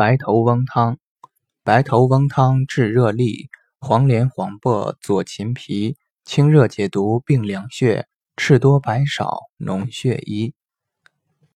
白头翁汤白头翁汤治热痢黄连黄柏左芹皮清热解毒并凉血赤多白少脓血瘀